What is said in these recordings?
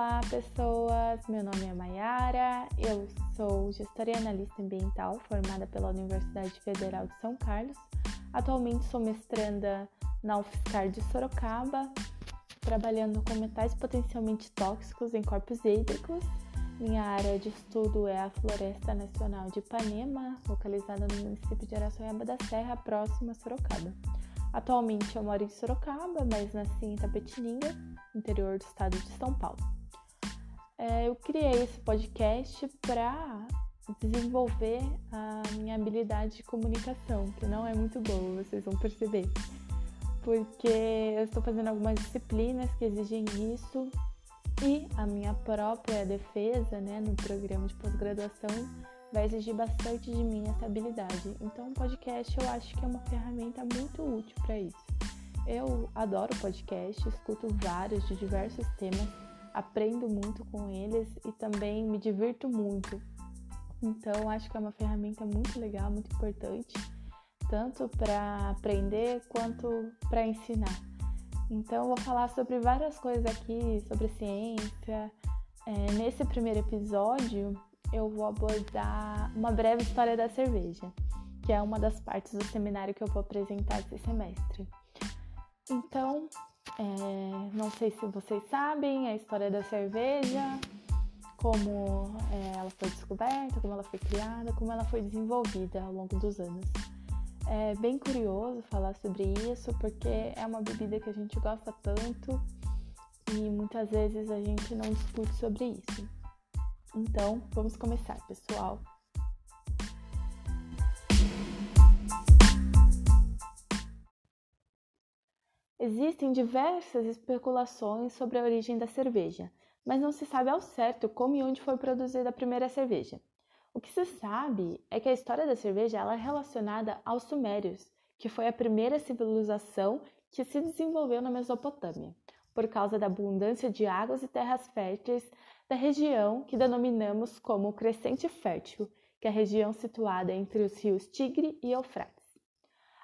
Olá, pessoas! Meu nome é Mayara, eu sou gestora e analista ambiental formada pela Universidade Federal de São Carlos. Atualmente sou mestranda na UFSCar de Sorocaba, trabalhando com metais potencialmente tóxicos em corpos hídricos. Minha área de estudo é a Floresta Nacional de Ipanema, localizada no município de Araçoiaba da Serra, próximo a Sorocaba. Atualmente eu moro em Sorocaba, mas nasci em Tapetininga, interior do estado de São Paulo. É, eu criei esse podcast para desenvolver a minha habilidade de comunicação, que não é muito boa, vocês vão perceber. Porque eu estou fazendo algumas disciplinas que exigem isso e a minha própria defesa né, no programa de pós-graduação vai exigir bastante de mim essa habilidade. Então, o podcast eu acho que é uma ferramenta muito útil para isso. Eu adoro podcast, escuto vários de diversos temas, aprendo muito com eles e também me divirto muito. Então, acho que é uma ferramenta muito legal, muito importante, tanto para aprender quanto para ensinar. Então, vou falar sobre várias coisas aqui, sobre ciência. É, nesse primeiro episódio, eu vou abordar uma breve história da cerveja, que é uma das partes do seminário que eu vou apresentar esse semestre. Então, é, não sei se vocês sabem a história da cerveja, como é, ela foi descoberta, como ela foi criada, como ela foi desenvolvida ao longo dos anos. É bem curioso falar sobre isso, porque é uma bebida que a gente gosta tanto e muitas vezes a gente não discute sobre isso. Então, vamos começar, pessoal. Existem diversas especulações sobre a origem da cerveja, mas não se sabe ao certo como e onde foi produzida a primeira cerveja. O que se sabe é que a história da cerveja é relacionada aos Sumérios, que foi a primeira civilização que se desenvolveu na Mesopotâmia, por causa da abundância de águas e terras férteis da região que denominamos como Crescente Fértil, que é a região situada entre os rios Tigre e Eufrates.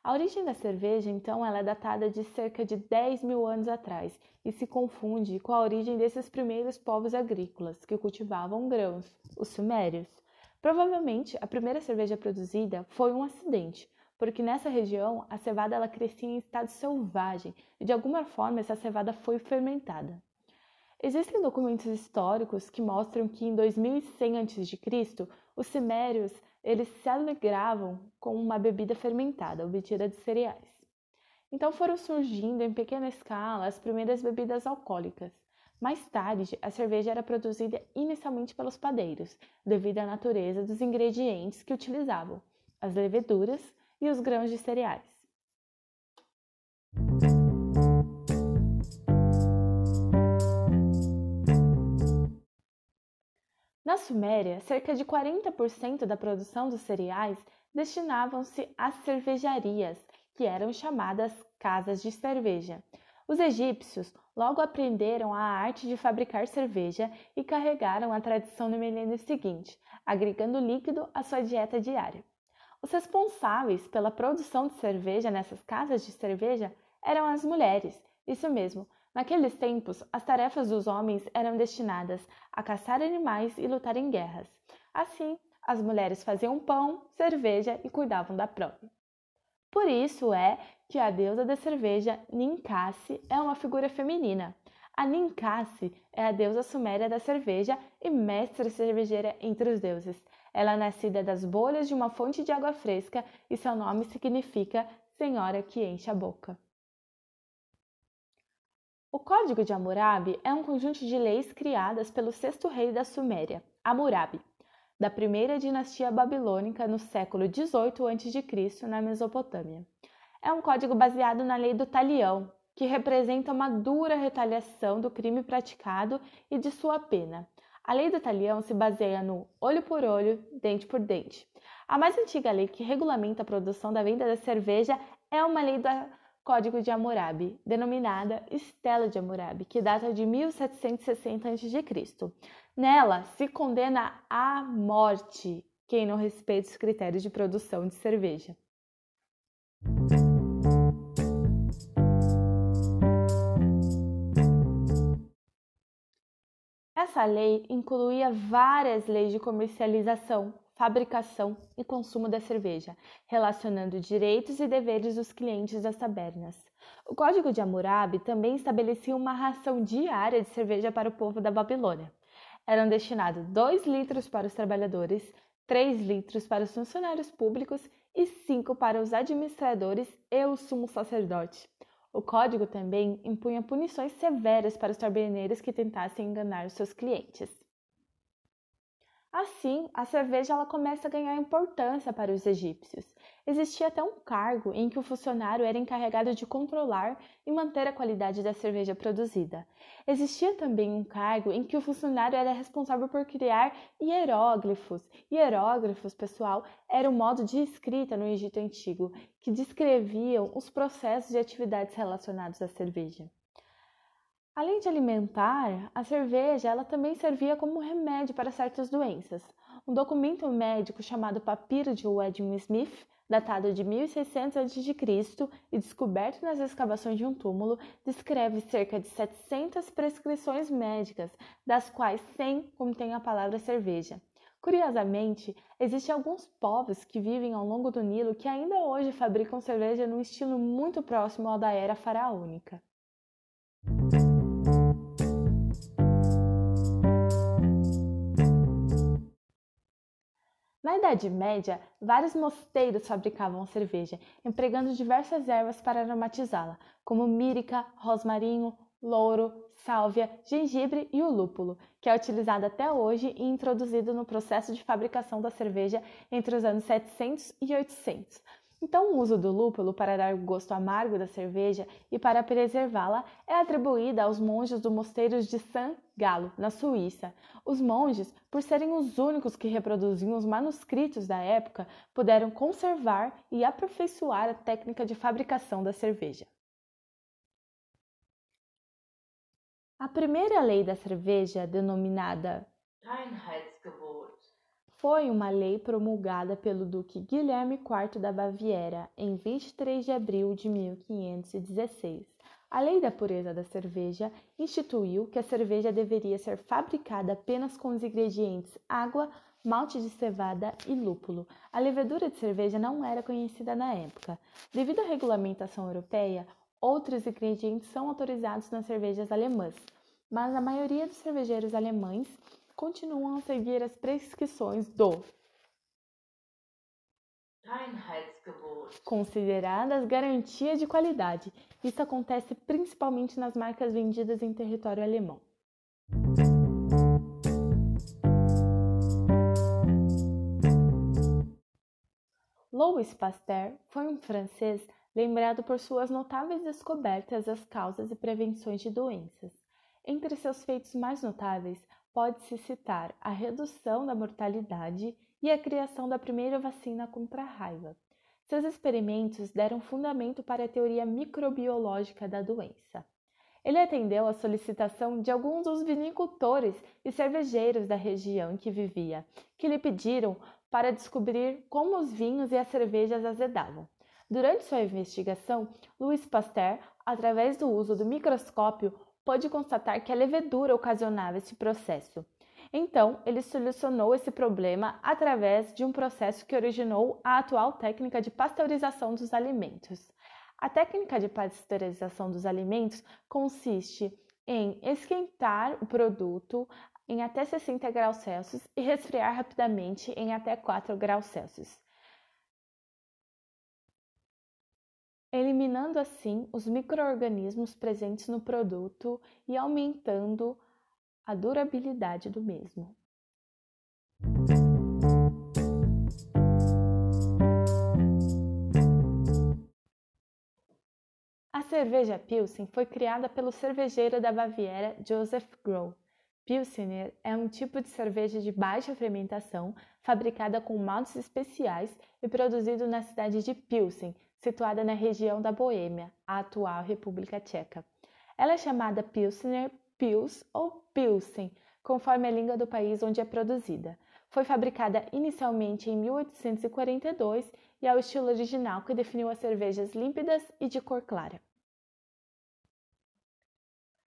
A origem da cerveja, então, ela é datada de cerca de 10 mil anos atrás e se confunde com a origem desses primeiros povos agrícolas que cultivavam grãos, os sumérios. Provavelmente, a primeira cerveja produzida foi um acidente, porque nessa região a cevada ela crescia em estado selvagem e de alguma forma essa cevada foi fermentada. Existem documentos históricos que mostram que em 2100 a.C., os cimérios eles se alegravam com uma bebida fermentada obtida de cereais. Então foram surgindo em pequena escala as primeiras bebidas alcoólicas. Mais tarde, a cerveja era produzida inicialmente pelos padeiros, devido à natureza dos ingredientes que utilizavam, as leveduras e os grãos de cereais. Na Suméria, cerca de 40% da produção dos cereais destinavam-se às cervejarias, que eram chamadas casas de cerveja. Os egípcios logo aprenderam a arte de fabricar cerveja e carregaram a tradição no milênio seguinte, agregando líquido à sua dieta diária. Os responsáveis pela produção de cerveja nessas casas de cerveja eram as mulheres, isso mesmo, Naqueles tempos, as tarefas dos homens eram destinadas a caçar animais e lutar em guerras. Assim, as mulheres faziam pão, cerveja e cuidavam da prole. Por isso é que a deusa da cerveja, Ninkasi, é uma figura feminina. A Ninkasi é a deusa suméria da cerveja e mestra cervejeira entre os deuses. Ela é nascida das bolhas de uma fonte de água fresca e seu nome significa Senhora que enche a boca. O Código de Hammurabi é um conjunto de leis criadas pelo sexto rei da Suméria, Hammurabi, da primeira dinastia babilônica no século 18 a.C. na Mesopotâmia. É um código baseado na lei do talião, que representa uma dura retaliação do crime praticado e de sua pena. A lei do talião se baseia no olho por olho, dente por dente. A mais antiga lei que regulamenta a produção da venda da cerveja é uma lei da Código de Hammurabi, denominada Estela de Hammurabi, que data de 1760 a.C. Nela se condena à morte quem não respeita os critérios de produção de cerveja. Essa lei incluía várias leis de comercialização, fabricação e consumo da cerveja, relacionando direitos e deveres dos clientes das tabernas. O Código de Hammurabi também estabelecia uma ração diária de cerveja para o povo da Babilônia. Eram destinados 2 litros para os trabalhadores, 3 litros para os funcionários públicos e 5 para os administradores e o sumo sacerdote. O código também impunha punições severas para os taberneiros que tentassem enganar os seus clientes. Assim, a cerveja ela começa a ganhar importância para os egípcios. Existia até um cargo em que o funcionário era encarregado de controlar e manter a qualidade da cerveja produzida. Existia também um cargo em que o funcionário era responsável por criar hieróglifos. Hieróglifos, pessoal, era um modo de escrita no Egito Antigo que descreviam os processos e atividades relacionados à cerveja. Além de alimentar, a cerveja ela também servia como remédio para certas doenças. Um documento médico chamado Papiro de Edwin Smith, datado de 1600 a.C. e descoberto nas escavações de um túmulo, descreve cerca de 700 prescrições médicas, das quais 100 contêm a palavra cerveja. Curiosamente, existem alguns povos que vivem ao longo do Nilo que ainda hoje fabricam cerveja num estilo muito próximo ao da era faraônica. Na Idade Média, vários mosteiros fabricavam cerveja, empregando diversas ervas para aromatizá-la, como mírica, rosmarinho, louro, sálvia, gengibre e o lúpulo, que é utilizado até hoje e introduzido no processo de fabricação da cerveja entre os anos 700 e 800. Então, o uso do lúpulo para dar o gosto amargo da cerveja e para preservá-la é atribuída aos monges do mosteiro de San Galo, na Suíça. Os monges, por serem os únicos que reproduziam os manuscritos da época, puderam conservar e aperfeiçoar a técnica de fabricação da cerveja. A primeira lei da cerveja, denominada foi uma lei promulgada pelo Duque Guilherme IV da Baviera em 23 de abril de 1516. A Lei da Pureza da Cerveja instituiu que a cerveja deveria ser fabricada apenas com os ingredientes água, malte de cevada e lúpulo. A levedura de cerveja não era conhecida na época. Devido à regulamentação europeia, outros ingredientes são autorizados nas cervejas alemãs, mas a maioria dos cervejeiros alemães continuam a seguir as prescrições do consideradas garantia de qualidade. Isso acontece principalmente nas marcas vendidas em território alemão. Louis Pasteur foi um francês lembrado por suas notáveis descobertas das causas e prevenções de doenças. Entre seus feitos mais notáveis, pode-se citar a redução da mortalidade e a criação da primeira vacina contra a raiva. Seus experimentos deram fundamento para a teoria microbiológica da doença. Ele atendeu à solicitação de alguns dos vinicultores e cervejeiros da região em que vivia, que lhe pediram para descobrir como os vinhos e as cervejas azedavam. Durante sua investigação, Louis Pasteur, através do uso do microscópio, pôde constatar que a levedura ocasionava esse processo. Então, ele solucionou esse problema através de um processo que originou a atual técnica de pasteurização dos alimentos. A técnica de pasteurização dos alimentos consiste em esquentar o produto em até 60 graus Celsius e resfriar rapidamente em até 4 graus Celsius. Eliminando assim os microorganismos presentes no produto e aumentando a durabilidade do mesmo. A cerveja Pilsen foi criada pelo cervejeiro da Baviera Joseph Groh. Pilsener é um tipo de cerveja de baixa fermentação, fabricada com maltes especiais e produzido na cidade de Pilsen, situada na região da Boêmia, a atual República Tcheca. Ela é chamada Pilsner, Pils ou Pilsen, conforme a língua do país onde é produzida. Foi fabricada inicialmente em 1842 e é o estilo original que definiu as cervejas límpidas e de cor clara.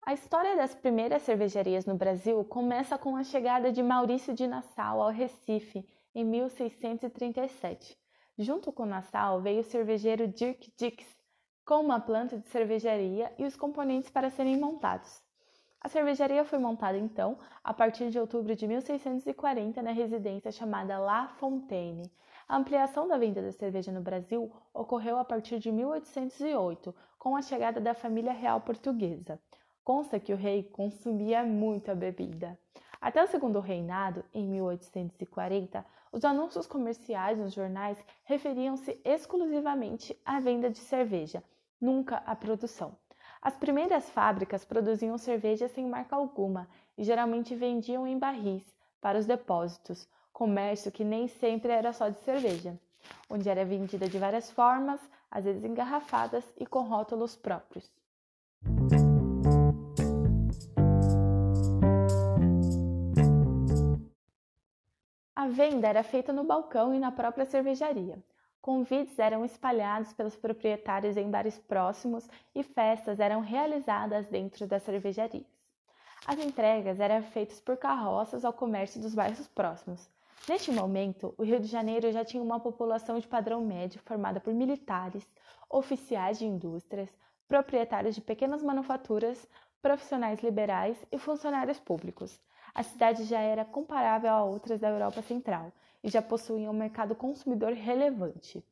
A história das primeiras cervejarias no Brasil começa com a chegada de Maurício de Nassau ao Recife em 1637. Junto com Nassau veio o cervejeiro Dirk Dix, com uma planta de cervejaria e os componentes para serem montados. A cervejaria foi montada então a partir de outubro de 1640 na residência chamada La Fontaine. A ampliação da venda da cerveja no Brasil ocorreu a partir de 1808, com a chegada da família real portuguesa. Consta que o rei consumia muito a bebida. Até o segundo reinado, em 1840, os anúncios comerciais nos jornais referiam-se exclusivamente à venda de cerveja, nunca à produção. As primeiras fábricas produziam cerveja sem marca alguma e geralmente vendiam em barris para os depósitos, comércio que nem sempre era só de cerveja, onde era vendida de várias formas, às vezes engarrafadas e com rótulos próprios. A venda era feita no balcão e na própria cervejaria. Convites eram espalhados pelos proprietários em bares próximos e festas eram realizadas dentro das cervejarias. As entregas eram feitas por carroças ao comércio dos bairros próximos. Neste momento, o Rio de Janeiro já tinha uma população de padrão médio formada por militares, oficiais de indústrias, proprietários de pequenas manufaturas, profissionais liberais e funcionários públicos a cidade já era comparável a outras da Europa Central e já possuía um mercado consumidor relevante.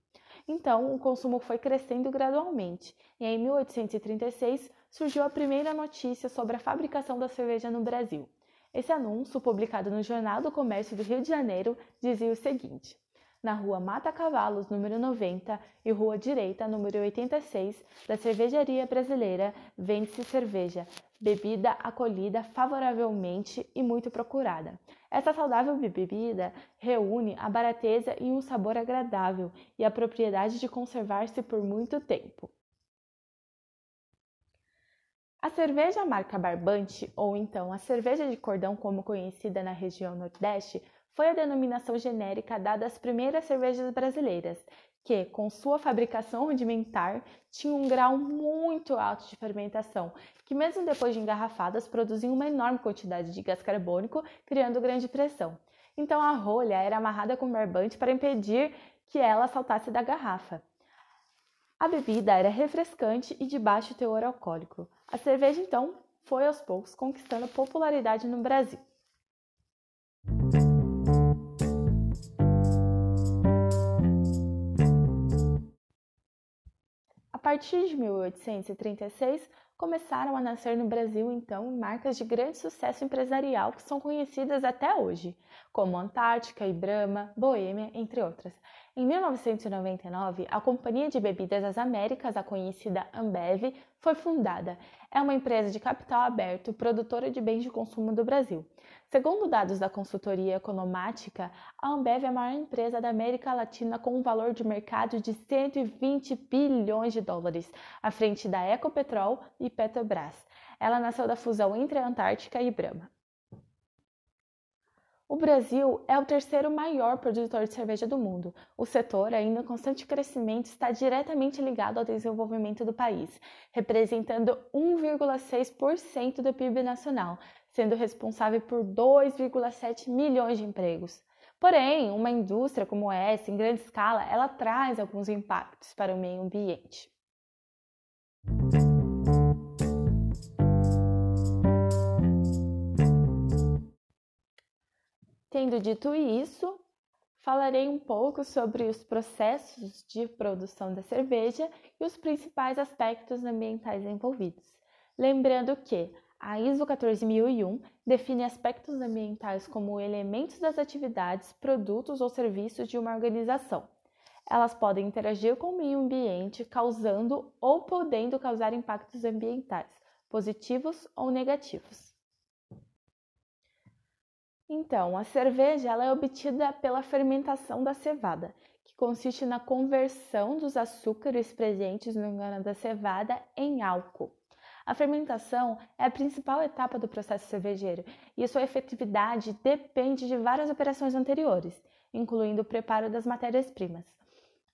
Então, o consumo foi crescendo gradualmente e em 1836 surgiu a primeira notícia sobre a fabricação da cerveja no Brasil. Esse anúncio, publicado no Jornal do Comércio do Rio de Janeiro, dizia o seguinte: na rua Mata Cavalos, número 90, e Rua Direita, número 86, da Cervejaria Brasileira, vende-se cerveja, bebida acolhida favoravelmente e muito procurada. Essa saudável bebida reúne a barateza e um sabor agradável e a propriedade de conservar-se por muito tempo. A cerveja marca Barbante, ou então a cerveja de cordão como conhecida na região Nordeste, foi a denominação genérica dada às primeiras cervejas brasileiras, que, com sua fabricação rudimentar, tinham um grau muito alto de fermentação, que mesmo depois de engarrafadas produziam uma enorme quantidade de gás carbônico, criando grande pressão. Então a rolha era amarrada com barbante para impedir que ela saltasse da garrafa. A bebida era refrescante e de baixo teor alcoólico. A cerveja, então, foi aos poucos conquistando popularidade no Brasil. Partir de 1836, começaram a nascer no Brasil, então, marcas de grande sucesso empresarial que são conhecidas até hoje, como Antártica, Ibrama, Boêmia, entre outras. Em 1999, a Companhia de Bebidas das Américas, a conhecida Ambev, foi fundada. É uma empresa de capital aberto, produtora de bens de consumo do Brasil. Segundo dados da consultoria economática, a Ambev é a maior empresa da América Latina com um valor de mercado de 120 bilhões de dólares, à frente da Ecopetrol e Petrobras. Ela nasceu da fusão entre a Antártica e Brahma. O Brasil é o terceiro maior produtor de cerveja do mundo. O setor, ainda em constante crescimento, está diretamente ligado ao desenvolvimento do país, representando 1,6% do PIB nacional, sendo responsável por 2,7 milhões de empregos. Porém, uma indústria como essa, em grande escala, ela traz alguns impactos para o meio ambiente. Tendo dito isso, falarei um pouco sobre os processos de produção da cerveja e os principais aspectos ambientais envolvidos. Lembrando que a ISO 14001 define aspectos ambientais como elementos das atividades, produtos ou serviços de uma organização. Elas podem interagir com o meio ambiente, causando ou podendo causar impactos ambientais, positivos ou negativos. Então, a cerveja ela é obtida pela fermentação da cevada, que consiste na conversão dos açúcares presentes no grão da cevada em álcool. A fermentação é a principal etapa do processo cervejeiro e sua efetividade depende de várias operações anteriores, incluindo o preparo das matérias-primas.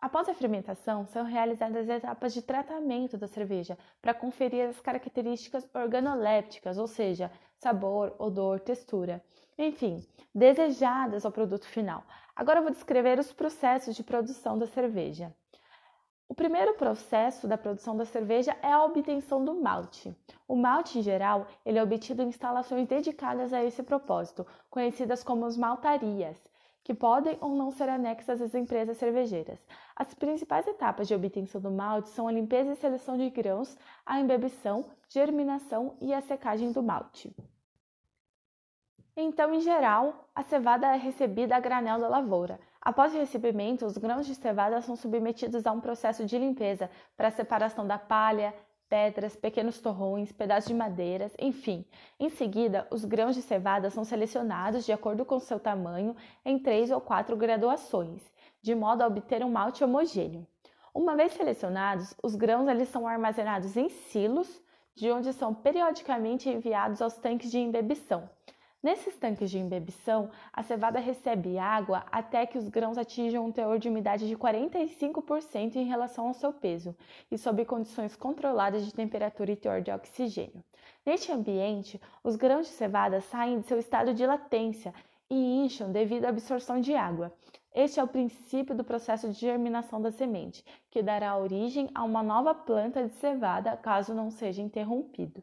Após a fermentação, são realizadas etapas de tratamento da cerveja para conferir as características organolépticas, ou seja, sabor, odor, textura, enfim, desejadas ao produto final. Agora eu vou descrever os processos de produção da cerveja. O primeiro processo da produção da cerveja é a obtenção do malte. O malte, em geral, ele é obtido em instalações dedicadas a esse propósito, conhecidas como as maltarias que podem ou não ser anexas às empresas cervejeiras. As principais etapas de obtenção do malte são a limpeza e seleção de grãos, a embebição, germinação e a secagem do malte. Então, em geral, a cevada é recebida a granel da lavoura. Após o recebimento, os grãos de cevada são submetidos a um processo de limpeza para separação da palha, pedras, pequenos torrões, pedaços de madeiras, enfim. Em seguida, os grãos de cevada são selecionados de acordo com seu tamanho em três ou quatro graduações, de modo a obter um malte homogêneo. Uma vez selecionados, os grãos eles são armazenados em silos, de onde são periodicamente enviados aos tanques de embebição. Nesses tanques de embebição, a cevada recebe água até que os grãos atinjam um teor de umidade de 45% em relação ao seu peso e sob condições controladas de temperatura e teor de oxigênio. Neste ambiente, os grãos de cevada saem de seu estado de latência e incham devido à absorção de água. Este é o princípio do processo de germinação da semente, que dará origem a uma nova planta de cevada caso não seja interrompido.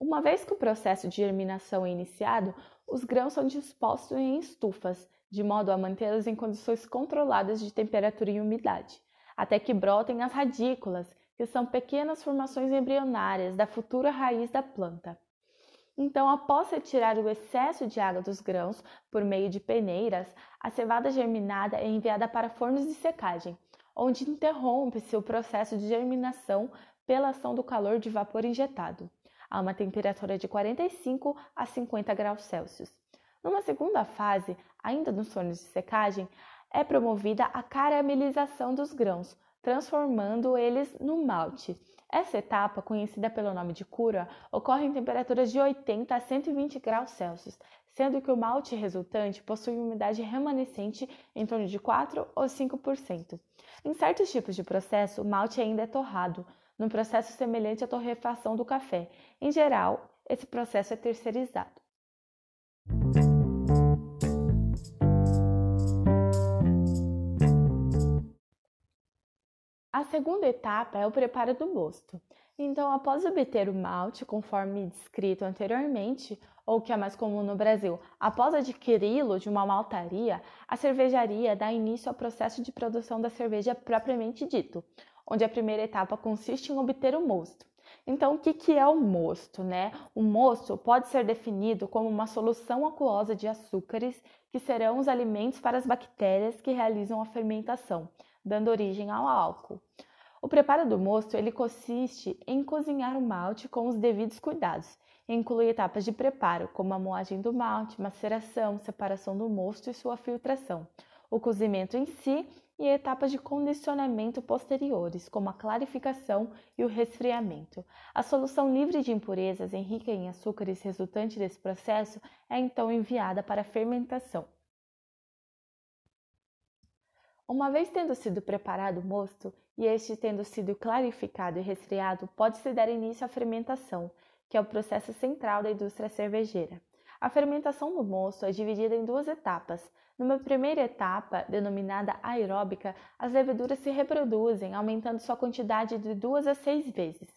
Uma vez que o processo de germinação é iniciado, os grãos são dispostos em estufas, de modo a mantê-los em condições controladas de temperatura e umidade, até que brotem as radículas, que são pequenas formações embrionárias da futura raiz da planta. Então, após retirar o excesso de água dos grãos por meio de peneiras, a cevada germinada é enviada para fornos de secagem, onde interrompe-se o processo de germinação pela ação do calor de vapor injetado a uma temperatura de 45 a 50 graus Celsius. Numa segunda fase, ainda nos fornos de secagem, é promovida a caramelização dos grãos, transformando eles no malte. Essa etapa, conhecida pelo nome de cura, ocorre em temperaturas de 80 a 120 graus Celsius, sendo que o malte resultante possui umidade remanescente em torno de 4 ou 5%. Em certos tipos de processo, o malte ainda é torrado, num processo semelhante à torrefação do café. Em geral, esse processo é terceirizado. A segunda etapa é o preparo do mosto. Então, após obter o malte, conforme descrito anteriormente, ou que é mais comum no Brasil, após adquiri-lo de uma maltaria, a cervejaria dá início ao processo de produção da cerveja propriamente dito, onde a primeira etapa consiste em obter o mosto. Então, o que, que é o mosto? Né? O mosto pode ser definido como uma solução aquosa de açúcares que serão os alimentos para as bactérias que realizam a fermentação, dando origem ao álcool. O preparo do mosto ele consiste em cozinhar o malte com os devidos cuidados. Inclui etapas de preparo, como a moagem do malte, maceração, separação do mosto e sua filtração. O cozimento em si e etapas de condicionamento posteriores, como a clarificação e o resfriamento. A solução livre de impurezas e rica em açúcares resultante desse processo é então enviada para a fermentação. Uma vez tendo sido preparado o mosto e este tendo sido clarificado e resfriado, pode-se dar início à fermentação, que é o processo central da indústria cervejeira. A fermentação do mosto é dividida em duas etapas, numa primeira etapa, denominada aeróbica, as leveduras se reproduzem, aumentando sua quantidade de duas a seis vezes.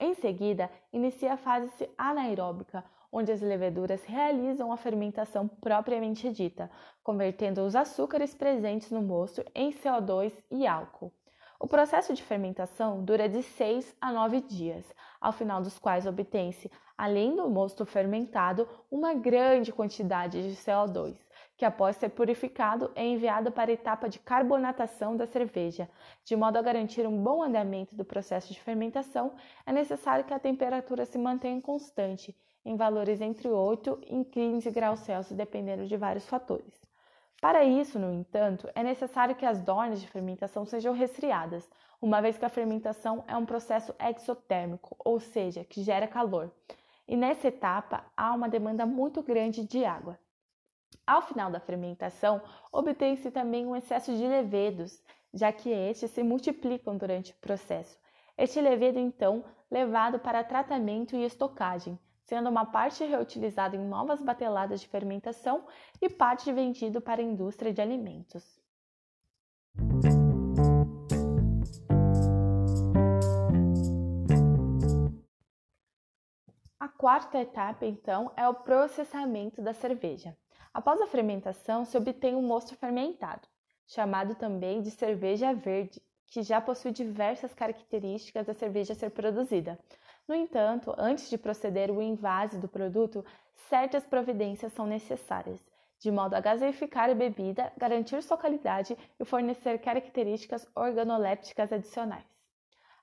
Em seguida, inicia a fase anaeróbica, onde as leveduras realizam a fermentação propriamente dita, convertendo os açúcares presentes no mosto em CO2 e álcool. O processo de fermentação dura de 6 a 9 dias, ao final dos quais obtém-se, além do mosto fermentado, uma grande quantidade de CO2 que após ser purificado é enviado para a etapa de carbonatação da cerveja. De modo a garantir um bom andamento do processo de fermentação, é necessário que a temperatura se mantenha constante, em valores entre 8 e 15 graus Celsius, dependendo de vários fatores. Para isso, no entanto, é necessário que as dornas de fermentação sejam resfriadas, uma vez que a fermentação é um processo exotérmico, ou seja, que gera calor. E nessa etapa há uma demanda muito grande de água. Ao final da fermentação, obtém-se também um excesso de levedos, já que estes se multiplicam durante o processo. Este levedo, então, levado para tratamento e estocagem, sendo uma parte reutilizada em novas bateladas de fermentação e parte vendido para a indústria de alimentos. A quarta etapa, então, é o processamento da cerveja. Após a fermentação, se obtém um mosto fermentado, chamado também de cerveja verde, que já possui diversas características da cerveja a ser produzida. No entanto, antes de proceder o invase do produto, certas providências são necessárias, de modo a gaseificar a bebida, garantir sua qualidade e fornecer características organolépticas adicionais.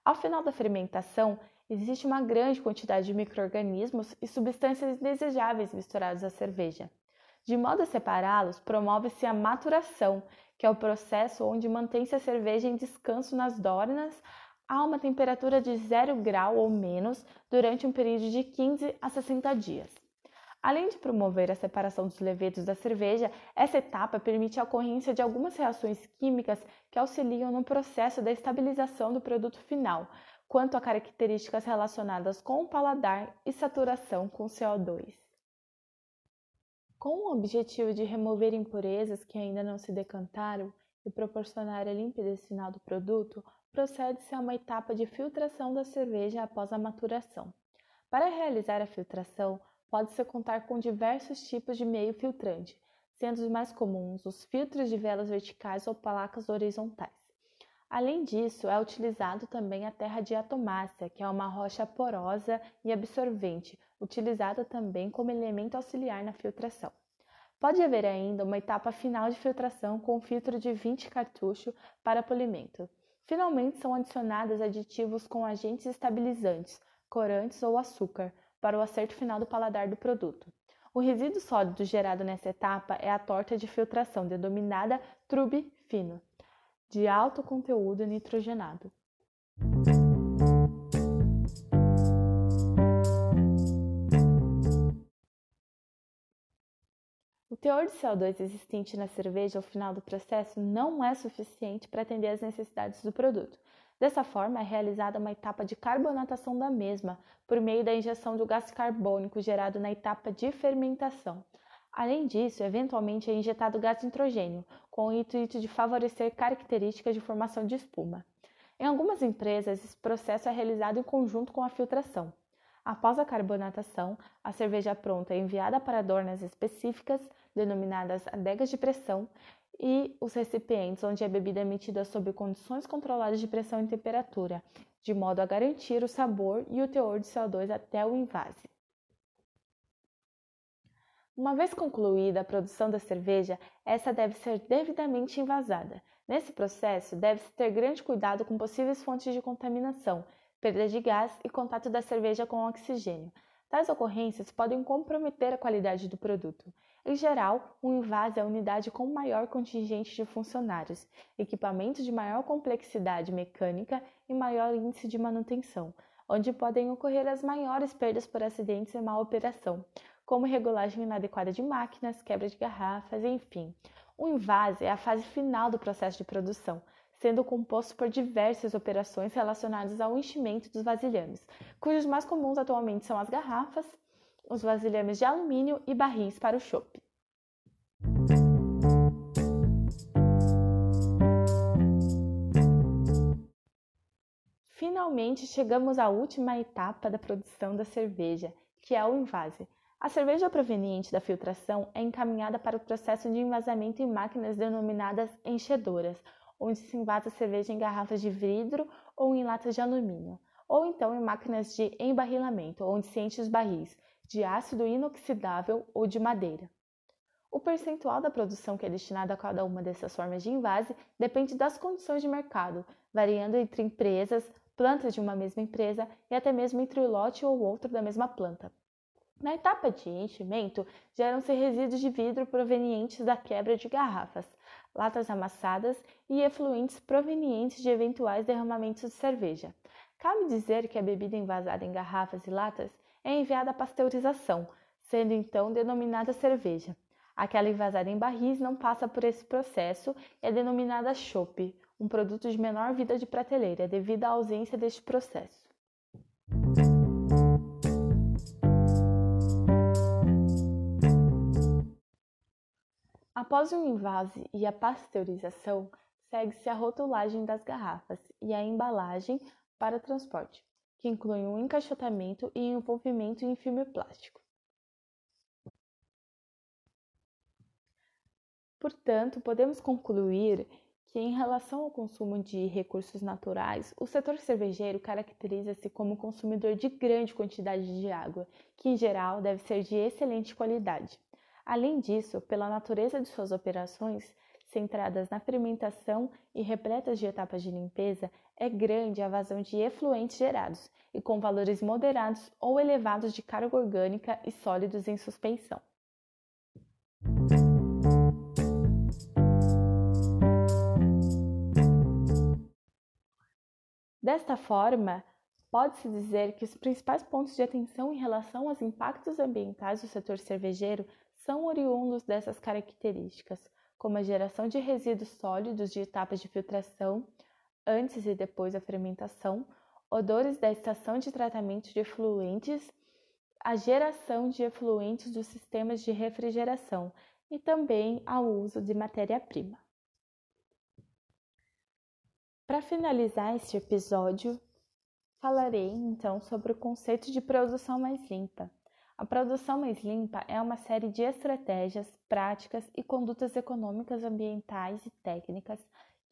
Ao final da fermentação, existe uma grande quantidade de microrganismos e substâncias indesejáveis misturados à cerveja. De modo a separá-los, promove-se a maturação, que é o processo onde mantém-se a cerveja em descanso nas dornas a uma temperatura de 0 grau ou menos durante um período de 15 a 60 dias. Além de promover a separação dos levedos da cerveja, essa etapa permite a ocorrência de algumas reações químicas que auxiliam no processo da estabilização do produto final, quanto a características relacionadas com o paladar e saturação com CO2. Com o objetivo de remover impurezas que ainda não se decantaram e proporcionar a limpidez final do produto, procede-se a uma etapa de filtração da cerveja após a maturação. Para realizar a filtração, pode-se contar com diversos tipos de meio filtrante, sendo os mais comuns os filtros de velas verticais ou placas horizontais. Além disso, é utilizado também a terra diatomácea, que é uma rocha porosa e absorvente, utilizada também como elemento auxiliar na filtração. Pode haver ainda uma etapa final de filtração com filtro de 20 cartucho para polimento. Finalmente, são adicionados aditivos com agentes estabilizantes, corantes ou açúcar, para o acerto final do paladar do produto. O resíduo sólido gerado nessa etapa é a torta de filtração, denominada trube fino, de alto conteúdo nitrogenado. O teor de CO2 existente na cerveja ao final do processo não é suficiente para atender às necessidades do produto. Dessa forma, é realizada uma etapa de carbonatação da mesma, por meio da injeção do gás carbônico gerado na etapa de fermentação. Além disso, eventualmente é injetado gás nitrogênio, com o intuito de favorecer características de formação de espuma. Em algumas empresas, esse processo é realizado em conjunto com a filtração. Após a carbonatação, a cerveja pronta é enviada para dornas específicas denominadas adegas de pressão, e os recipientes onde a bebida é emitida sob condições controladas de pressão e temperatura, de modo a garantir o sabor e o teor de CO2 até o invase. Uma vez concluída a produção da cerveja, essa deve ser devidamente envasada. Nesse processo, deve-se ter grande cuidado com possíveis fontes de contaminação, perda de gás e contato da cerveja com oxigênio. Tais ocorrências podem comprometer a qualidade do produto. Em geral, um invase é a unidade com maior contingente de funcionários, equipamento de maior complexidade mecânica e maior índice de manutenção, onde podem ocorrer as maiores perdas por acidentes e má operação, como regulagem inadequada de máquinas, quebra de garrafas, enfim. O invase é a fase final do processo de produção, sendo composto por diversas operações relacionadas ao enchimento dos vasilhames, cujos mais comuns atualmente são as garrafas, os vasilhames de alumínio e barris para o chopp. Finalmente chegamos à última etapa da produção da cerveja, que é o invase. A cerveja proveniente da filtração é encaminhada para o processo de envasamento em máquinas denominadas enchedoras, onde se invasa a cerveja em garrafas de vidro ou em latas de alumínio, ou então em máquinas de embarrilamento, onde se enche os barris, de ácido inoxidável ou de madeira. O percentual da produção que é destinado a cada uma dessas formas de invase depende das condições de mercado, variando entre empresas, plantas de uma mesma empresa e até mesmo entre um lote ou outro da mesma planta. Na etapa de enchimento, geram-se resíduos de vidro provenientes da quebra de garrafas, latas amassadas e efluentes provenientes de eventuais derramamentos de cerveja. Cabe dizer que a bebida envasada em garrafas e latas é enviada à pasteurização, sendo então denominada cerveja. Aquela envasada em barris não passa por esse processo e é denominada chope, um produto de menor vida de prateleira, devido à ausência deste processo. Após o invase e a pasteurização, segue-se a rotulagem das garrafas e a embalagem para transporte, que inclui um encaixotamento e envolvimento em filme plástico. Portanto, podemos concluir que, em relação ao consumo de recursos naturais, o setor cervejeiro caracteriza-se como consumidor de grande quantidade de água, que, em geral, deve ser de excelente qualidade. Além disso, pela natureza de suas operações, centradas na fermentação e repletas de etapas de limpeza, é grande a vazão de efluentes gerados e com valores moderados ou elevados de carga orgânica e sólidos em suspensão. Desta forma, pode-se dizer que os principais pontos de atenção em relação aos impactos ambientais do setor cervejeiro são oriundos dessas características, como a geração de resíduos sólidos de etapas de filtração antes e depois da fermentação, odores da estação de tratamento de efluentes, a geração de efluentes dos sistemas de refrigeração e também ao uso de matéria-prima. Para finalizar este episódio, falarei então sobre o conceito de produção mais limpa. A produção mais limpa é uma série de estratégias, práticas e condutas econômicas, ambientais e técnicas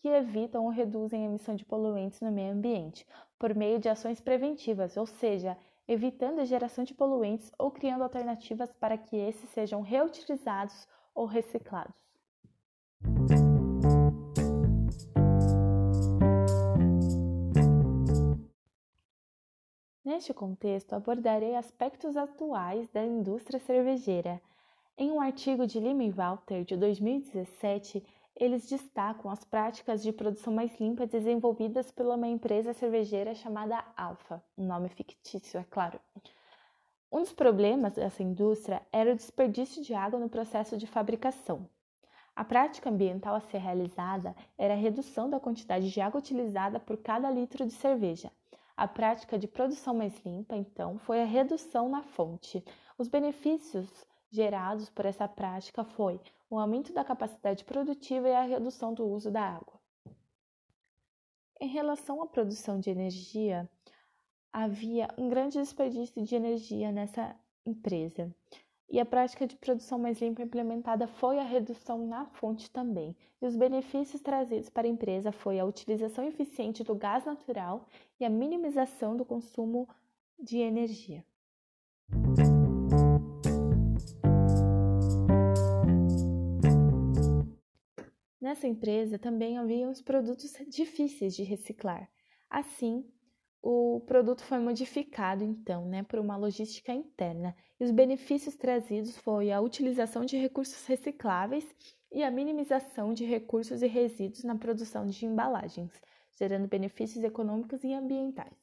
que evitam ou reduzem a emissão de poluentes no meio ambiente por meio de ações preventivas, ou seja, evitando a geração de poluentes ou criando alternativas para que esses sejam reutilizados ou reciclados. Neste contexto, abordarei aspectos atuais da indústria cervejeira. Em um artigo de Lima e Walter de 2017, eles destacam as práticas de produção mais limpa desenvolvidas pela uma empresa cervejeira chamada Alfa, um nome fictício, é claro. Um dos problemas dessa indústria era o desperdício de água no processo de fabricação. A prática ambiental a ser realizada era a redução da quantidade de água utilizada por cada litro de cerveja. A prática de produção mais limpa, então, foi a redução na fonte. Os benefícios gerados por essa prática foi o aumento da capacidade produtiva e a redução do uso da água. Em relação à produção de energia, havia um grande desperdício de energia nessa empresa. E a prática de produção mais limpa implementada foi a redução na fonte também. E os benefícios trazidos para a empresa foi a utilização eficiente do gás natural e a minimização do consumo de energia. Nessa empresa também havia os produtos difíceis de reciclar. Assim, o produto foi modificado então, né, por uma logística interna. E os benefícios trazidos foi a utilização de recursos recicláveis e a minimização de recursos e resíduos na produção de embalagens, gerando benefícios econômicos e ambientais.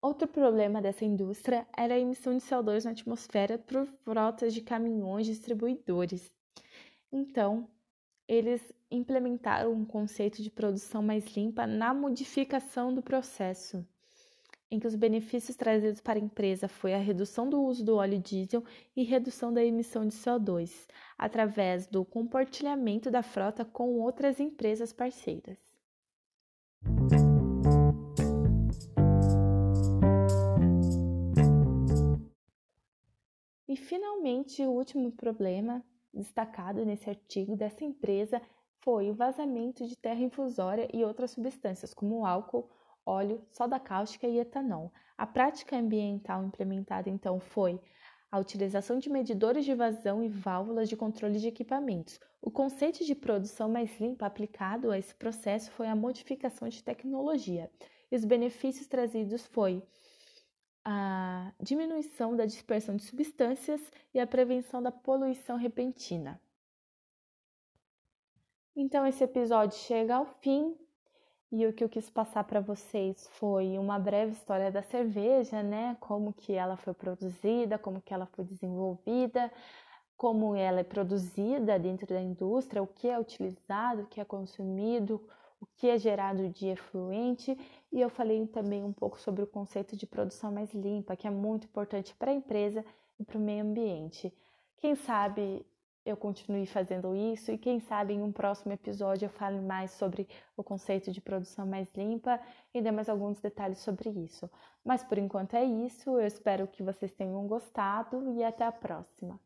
Outro problema dessa indústria era a emissão de CO2 na atmosfera por frotas de caminhões distribuidores. Então, eles implementaram um conceito de produção mais limpa na modificação do processo, em que os benefícios trazidos para a empresa foi a redução do uso do óleo diesel e redução da emissão de CO2, através do compartilhamento da frota com outras empresas parceiras. E finalmente, o último problema destacado nesse artigo dessa empresa foi o vazamento de terra infusória e outras substâncias, como álcool, óleo, soda cáustica e etanol. A prática ambiental implementada então foi a utilização de medidores de vazão e válvulas de controle de equipamentos. O conceito de produção mais limpa aplicado a esse processo foi a modificação de tecnologia. E os benefícios trazidos foi a diminuição da dispersão de substâncias e a prevenção da poluição repentina. Então, esse episódio chega ao fim e o que eu quis passar para vocês foi uma breve história da cerveja, né? Como que ela foi produzida, como que ela foi desenvolvida, como ela é produzida dentro da indústria, o que é utilizado, o que é consumido, o que é gerado de efluente, e eu falei também um pouco sobre o conceito de produção mais limpa, que é muito importante para a empresa e para o meio ambiente. Quem sabe eu continue fazendo isso e quem sabe em um próximo episódio eu fale mais sobre o conceito de produção mais limpa e dê mais alguns detalhes sobre isso. Mas por enquanto é isso, eu espero que vocês tenham gostado e até a próxima.